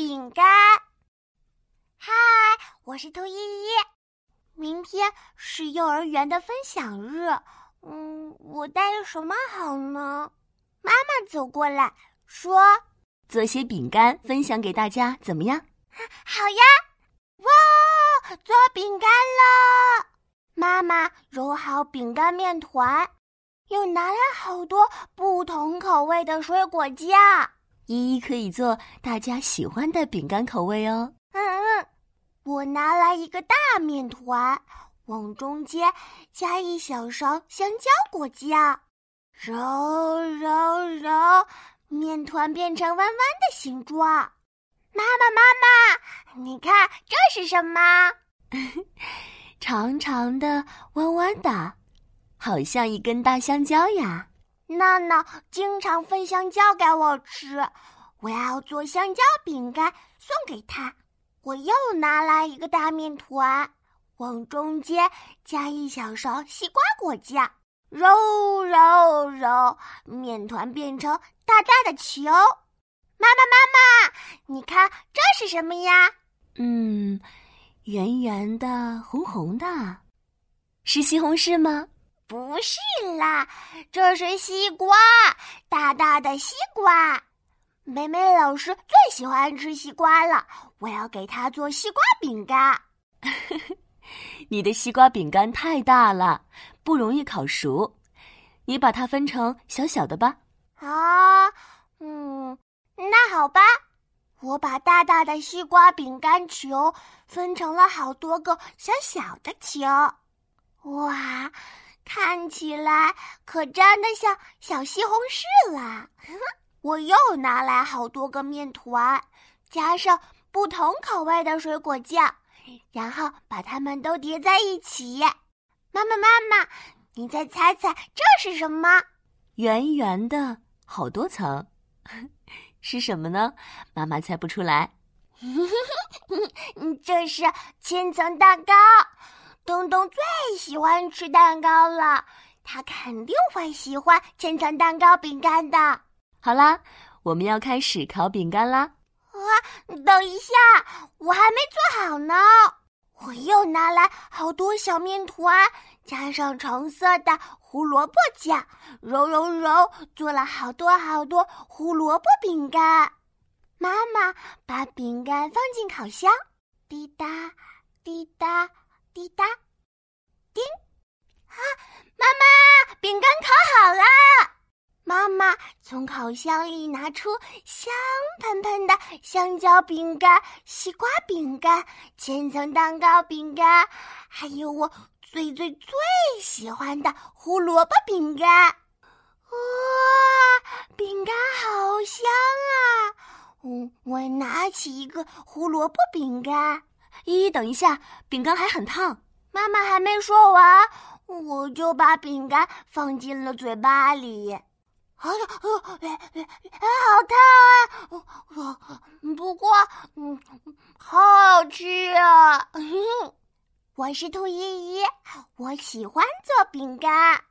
饼干。嗨，我是兔依依。明天是幼儿园的分享日，嗯，我带什么好呢？妈妈走过来说：“做些饼干分享给大家，怎么样？”好呀！哇，做饼干了！妈妈揉好饼干面团，又拿来好多不同口味的水果酱。依依可以做大家喜欢的饼干口味哦。嗯嗯，我拿来一个大面团，往中间加一小勺香蕉果酱，揉揉揉，面团变成弯弯的形状。妈妈妈妈，你看这是什么？长长的、弯弯的，好像一根大香蕉呀。闹闹经常分香蕉给我吃，我要做香蕉饼干送给他。我又拿来一个大面团，往中间加一小勺西瓜果酱，揉揉揉，面团变成大大的球。妈妈妈妈，你看这是什么呀？嗯，圆圆的、红红的，是西红柿吗？不是啦，这是西瓜，大大的西瓜。美美老师最喜欢吃西瓜了，我要给她做西瓜饼干。你的西瓜饼干太大了，不容易烤熟，你把它分成小小的吧。啊，嗯，那好吧，我把大大的西瓜饼干球分成了好多个小小的球。哇！看起来可真的像小西红柿了。我又拿来好多个面团，加上不同口味的水果酱，然后把它们都叠在一起。妈妈，妈妈，你再猜猜这是什么？圆圆的，好多层，是什么呢？妈妈猜不出来。这是千层蛋糕。东东最喜欢吃蛋糕了，他肯定会喜欢千层蛋糕饼干的。好啦，我们要开始烤饼干啦！啊，等一下，我还没做好呢。我又拿来好多小面团，加上橙色的胡萝卜酱，揉揉揉，做了好多好多胡萝卜饼干。妈妈把饼干放进烤箱，滴答，滴答。滴答，叮！啊，妈妈，饼干烤好了。妈妈从烤箱里拿出香喷喷的香蕉饼干、西瓜饼干、千层蛋糕饼干，还有我最最最喜欢的胡萝卜饼干。哇，饼干好香啊！嗯，我拿起一个胡萝卜饼干。依依，等一下，饼干还很烫。妈妈还没说完，我就把饼干放进了嘴巴里。哎呀，哎，好烫啊！不过，嗯，好好吃啊！我是兔依依，我喜欢做饼干。